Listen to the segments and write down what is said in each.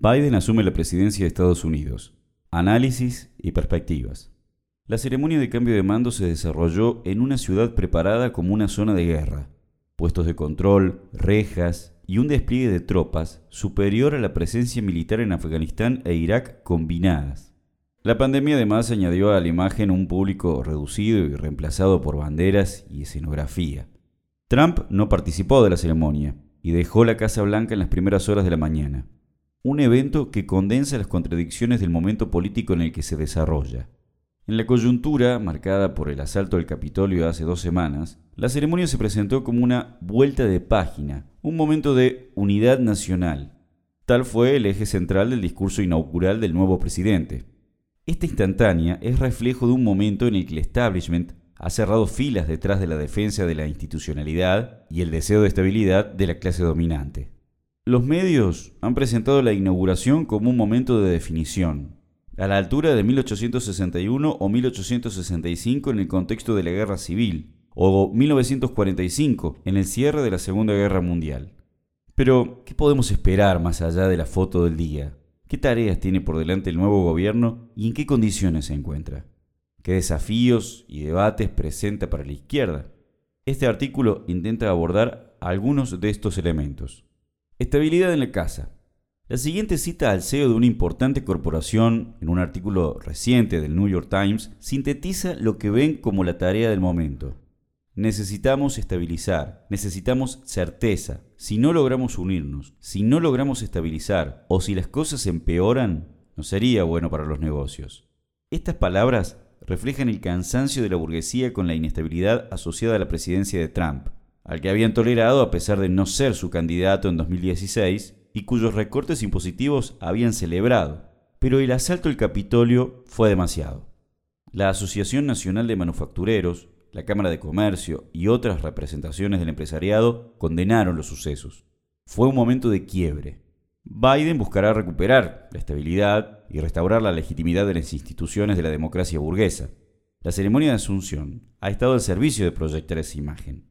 Biden asume la presidencia de Estados Unidos. Análisis y perspectivas. La ceremonia de cambio de mando se desarrolló en una ciudad preparada como una zona de guerra. Puestos de control, rejas y un despliegue de tropas superior a la presencia militar en Afganistán e Irak combinadas. La pandemia además añadió a la imagen un público reducido y reemplazado por banderas y escenografía. Trump no participó de la ceremonia y dejó la Casa Blanca en las primeras horas de la mañana un evento que condensa las contradicciones del momento político en el que se desarrolla. En la coyuntura, marcada por el asalto al Capitolio hace dos semanas, la ceremonia se presentó como una vuelta de página, un momento de unidad nacional. Tal fue el eje central del discurso inaugural del nuevo presidente. Esta instantánea es reflejo de un momento en el que el establishment ha cerrado filas detrás de la defensa de la institucionalidad y el deseo de estabilidad de la clase dominante. Los medios han presentado la inauguración como un momento de definición, a la altura de 1861 o 1865 en el contexto de la Guerra Civil, o 1945 en el cierre de la Segunda Guerra Mundial. Pero, ¿qué podemos esperar más allá de la foto del día? ¿Qué tareas tiene por delante el nuevo gobierno y en qué condiciones se encuentra? ¿Qué desafíos y debates presenta para la izquierda? Este artículo intenta abordar algunos de estos elementos. Estabilidad en la casa. La siguiente cita al CEO de una importante corporación en un artículo reciente del New York Times sintetiza lo que ven como la tarea del momento. Necesitamos estabilizar, necesitamos certeza. Si no logramos unirnos, si no logramos estabilizar o si las cosas empeoran, no sería bueno para los negocios. Estas palabras reflejan el cansancio de la burguesía con la inestabilidad asociada a la presidencia de Trump al que habían tolerado a pesar de no ser su candidato en 2016 y cuyos recortes impositivos habían celebrado. Pero el asalto al Capitolio fue demasiado. La Asociación Nacional de Manufactureros, la Cámara de Comercio y otras representaciones del empresariado condenaron los sucesos. Fue un momento de quiebre. Biden buscará recuperar la estabilidad y restaurar la legitimidad de las instituciones de la democracia burguesa. La ceremonia de Asunción ha estado al servicio de proyectar esa imagen.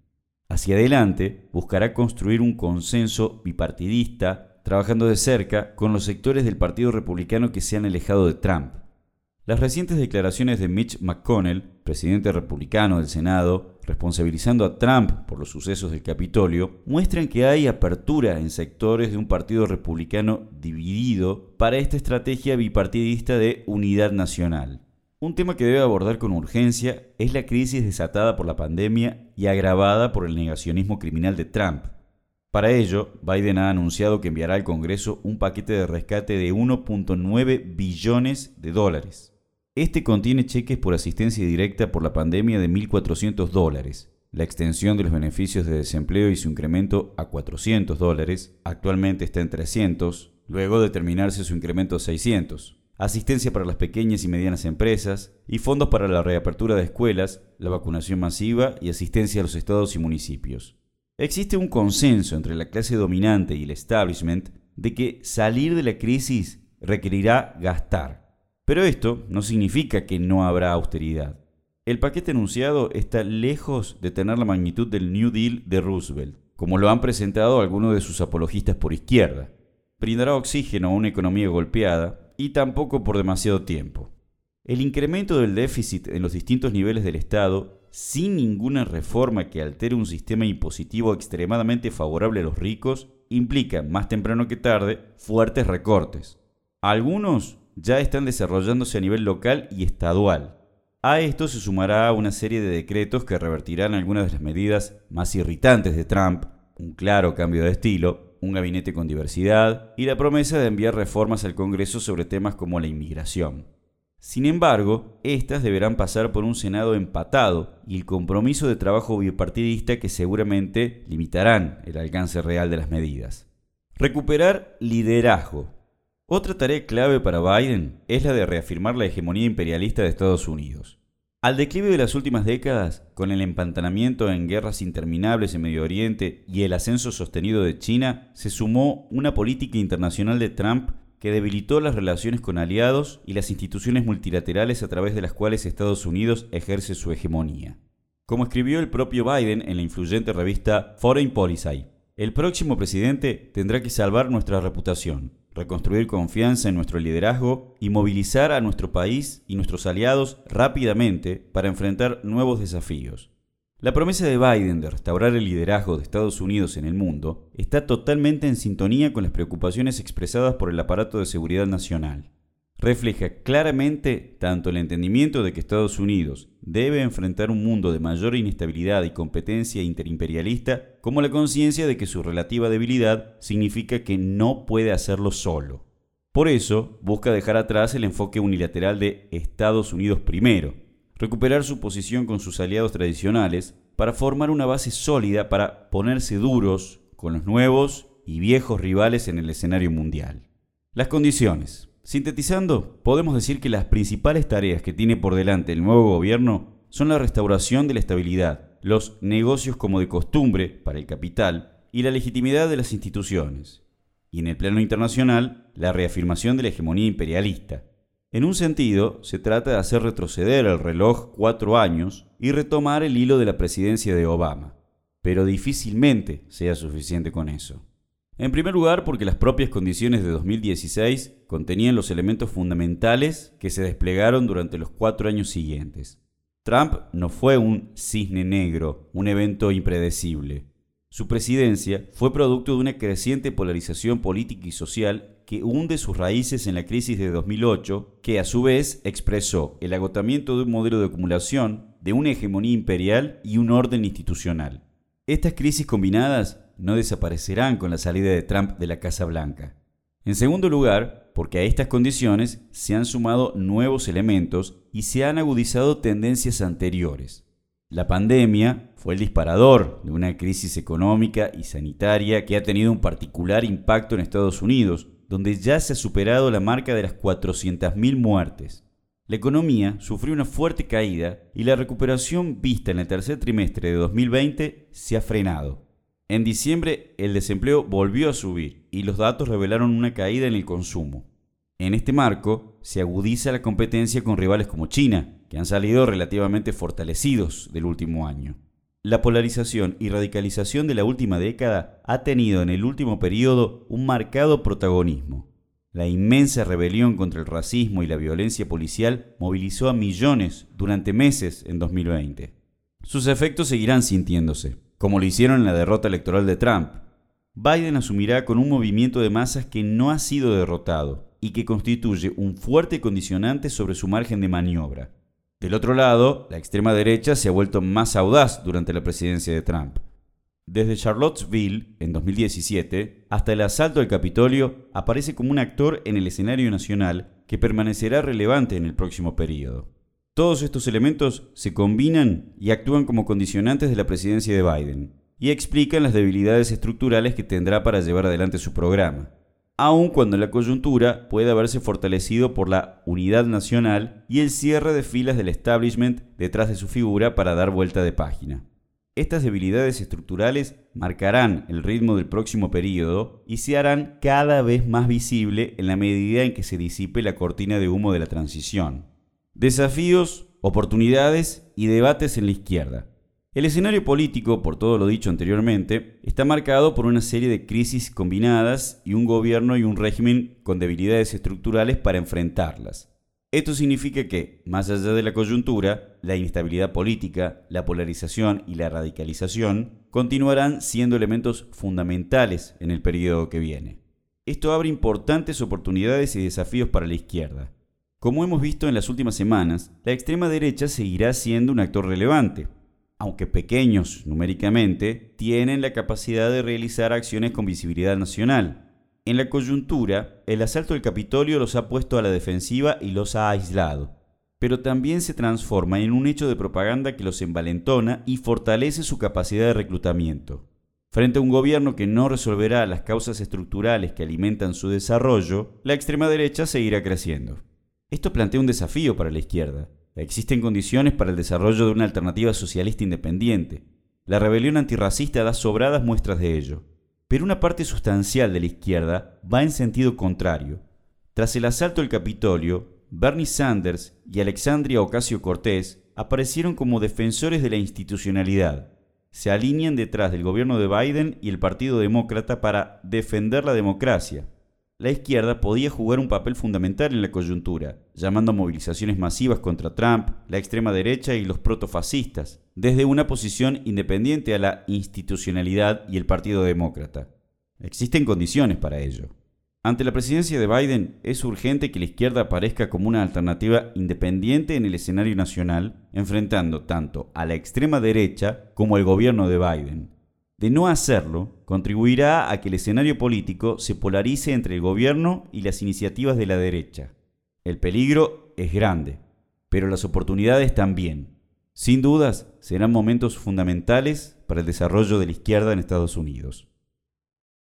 Hacia adelante, buscará construir un consenso bipartidista, trabajando de cerca con los sectores del Partido Republicano que se han alejado de Trump. Las recientes declaraciones de Mitch McConnell, presidente republicano del Senado, responsabilizando a Trump por los sucesos del Capitolio, muestran que hay apertura en sectores de un partido republicano dividido para esta estrategia bipartidista de unidad nacional. Un tema que debe abordar con urgencia es la crisis desatada por la pandemia y agravada por el negacionismo criminal de Trump. Para ello, Biden ha anunciado que enviará al Congreso un paquete de rescate de 1.9 billones de dólares. Este contiene cheques por asistencia directa por la pandemia de 1.400 dólares, la extensión de los beneficios de desempleo y su incremento a 400 dólares, actualmente está en 300, luego de terminarse su incremento a 600 asistencia para las pequeñas y medianas empresas y fondos para la reapertura de escuelas, la vacunación masiva y asistencia a los estados y municipios. Existe un consenso entre la clase dominante y el establishment de que salir de la crisis requerirá gastar. Pero esto no significa que no habrá austeridad. El paquete anunciado está lejos de tener la magnitud del New Deal de Roosevelt, como lo han presentado algunos de sus apologistas por izquierda. Brindará oxígeno a una economía golpeada, y tampoco por demasiado tiempo. El incremento del déficit en los distintos niveles del Estado, sin ninguna reforma que altere un sistema impositivo extremadamente favorable a los ricos, implica, más temprano que tarde, fuertes recortes. Algunos ya están desarrollándose a nivel local y estadual. A esto se sumará una serie de decretos que revertirán algunas de las medidas más irritantes de Trump, un claro cambio de estilo, un gabinete con diversidad y la promesa de enviar reformas al Congreso sobre temas como la inmigración. Sin embargo, estas deberán pasar por un Senado empatado y el compromiso de trabajo bipartidista que seguramente limitarán el alcance real de las medidas. Recuperar liderazgo. Otra tarea clave para Biden es la de reafirmar la hegemonía imperialista de Estados Unidos. Al declive de las últimas décadas, con el empantanamiento en guerras interminables en Medio Oriente y el ascenso sostenido de China, se sumó una política internacional de Trump que debilitó las relaciones con aliados y las instituciones multilaterales a través de las cuales Estados Unidos ejerce su hegemonía. Como escribió el propio Biden en la influyente revista Foreign Policy, el próximo presidente tendrá que salvar nuestra reputación, reconstruir confianza en nuestro liderazgo y movilizar a nuestro país y nuestros aliados rápidamente para enfrentar nuevos desafíos. La promesa de Biden de restaurar el liderazgo de Estados Unidos en el mundo está totalmente en sintonía con las preocupaciones expresadas por el aparato de seguridad nacional. Refleja claramente tanto el entendimiento de que Estados Unidos debe enfrentar un mundo de mayor inestabilidad y competencia interimperialista, como la conciencia de que su relativa debilidad significa que no puede hacerlo solo. Por eso, busca dejar atrás el enfoque unilateral de Estados Unidos primero, recuperar su posición con sus aliados tradicionales para formar una base sólida para ponerse duros con los nuevos y viejos rivales en el escenario mundial. Las condiciones. Sintetizando, podemos decir que las principales tareas que tiene por delante el nuevo gobierno son la restauración de la estabilidad, los negocios como de costumbre para el capital y la legitimidad de las instituciones. Y en el plano internacional, la reafirmación de la hegemonía imperialista, en un sentido, se trata de hacer retroceder el reloj cuatro años y retomar el hilo de la presidencia de Obama, pero difícilmente sea suficiente con eso. En primer lugar, porque las propias condiciones de 2016 contenían los elementos fundamentales que se desplegaron durante los cuatro años siguientes. Trump no fue un cisne negro, un evento impredecible. Su presidencia fue producto de una creciente polarización política y social que hunde sus raíces en la crisis de 2008, que a su vez expresó el agotamiento de un modelo de acumulación, de una hegemonía imperial y un orden institucional. Estas crisis combinadas no desaparecerán con la salida de Trump de la Casa Blanca. En segundo lugar, porque a estas condiciones se han sumado nuevos elementos y se han agudizado tendencias anteriores. La pandemia fue el disparador de una crisis económica y sanitaria que ha tenido un particular impacto en Estados Unidos, donde ya se ha superado la marca de las 400.000 muertes. La economía sufrió una fuerte caída y la recuperación vista en el tercer trimestre de 2020 se ha frenado. En diciembre el desempleo volvió a subir y los datos revelaron una caída en el consumo. En este marco se agudiza la competencia con rivales como China, que han salido relativamente fortalecidos del último año. La polarización y radicalización de la última década ha tenido en el último periodo un marcado protagonismo. La inmensa rebelión contra el racismo y la violencia policial movilizó a millones durante meses en 2020. Sus efectos seguirán sintiéndose, como lo hicieron en la derrota electoral de Trump. Biden asumirá con un movimiento de masas que no ha sido derrotado y que constituye un fuerte condicionante sobre su margen de maniobra. Del otro lado, la extrema derecha se ha vuelto más audaz durante la presidencia de Trump. Desde Charlottesville, en 2017, hasta el asalto al Capitolio, aparece como un actor en el escenario nacional que permanecerá relevante en el próximo periodo. Todos estos elementos se combinan y actúan como condicionantes de la presidencia de Biden, y explican las debilidades estructurales que tendrá para llevar adelante su programa aun cuando la coyuntura puede haberse fortalecido por la unidad nacional y el cierre de filas del establishment detrás de su figura para dar vuelta de página. Estas debilidades estructurales marcarán el ritmo del próximo periodo y se harán cada vez más visible en la medida en que se disipe la cortina de humo de la transición. Desafíos, oportunidades y debates en la izquierda. El escenario político, por todo lo dicho anteriormente, está marcado por una serie de crisis combinadas y un gobierno y un régimen con debilidades estructurales para enfrentarlas. Esto significa que, más allá de la coyuntura, la inestabilidad política, la polarización y la radicalización continuarán siendo elementos fundamentales en el periodo que viene. Esto abre importantes oportunidades y desafíos para la izquierda. Como hemos visto en las últimas semanas, la extrema derecha seguirá siendo un actor relevante, aunque pequeños numéricamente, tienen la capacidad de realizar acciones con visibilidad nacional. En la coyuntura, el asalto del Capitolio los ha puesto a la defensiva y los ha aislado, pero también se transforma en un hecho de propaganda que los envalentona y fortalece su capacidad de reclutamiento. Frente a un gobierno que no resolverá las causas estructurales que alimentan su desarrollo, la extrema derecha seguirá creciendo. Esto plantea un desafío para la izquierda, Existen condiciones para el desarrollo de una alternativa socialista independiente. La rebelión antirracista da sobradas muestras de ello. Pero una parte sustancial de la izquierda va en sentido contrario. Tras el asalto al Capitolio, Bernie Sanders y Alexandria Ocasio Cortés aparecieron como defensores de la institucionalidad. Se alinean detrás del gobierno de Biden y el Partido Demócrata para defender la democracia. la izquierda podía jugar un papel fundamental en la coyuntura, llamando a movilizaciones masivas contra Trump, la extrema derecha y los protofascistas, desde una posición independiente a la institucionalidad y el Partido Demócrata. Existen condiciones para ello. Ante la presidencia de Biden es urgente que la izquierda aparezca como una alternativa independiente en el escenario nacional, enfrentando tanto a la extrema derecha como al gobierno de Biden. De no hacerlo, contribuirá a que el escenario político se polarice entre el gobierno y las iniciativas de la derecha. El peligro es grande, pero las oportunidades también. Sin dudas, serán momentos fundamentales para el desarrollo de la izquierda en Estados Unidos.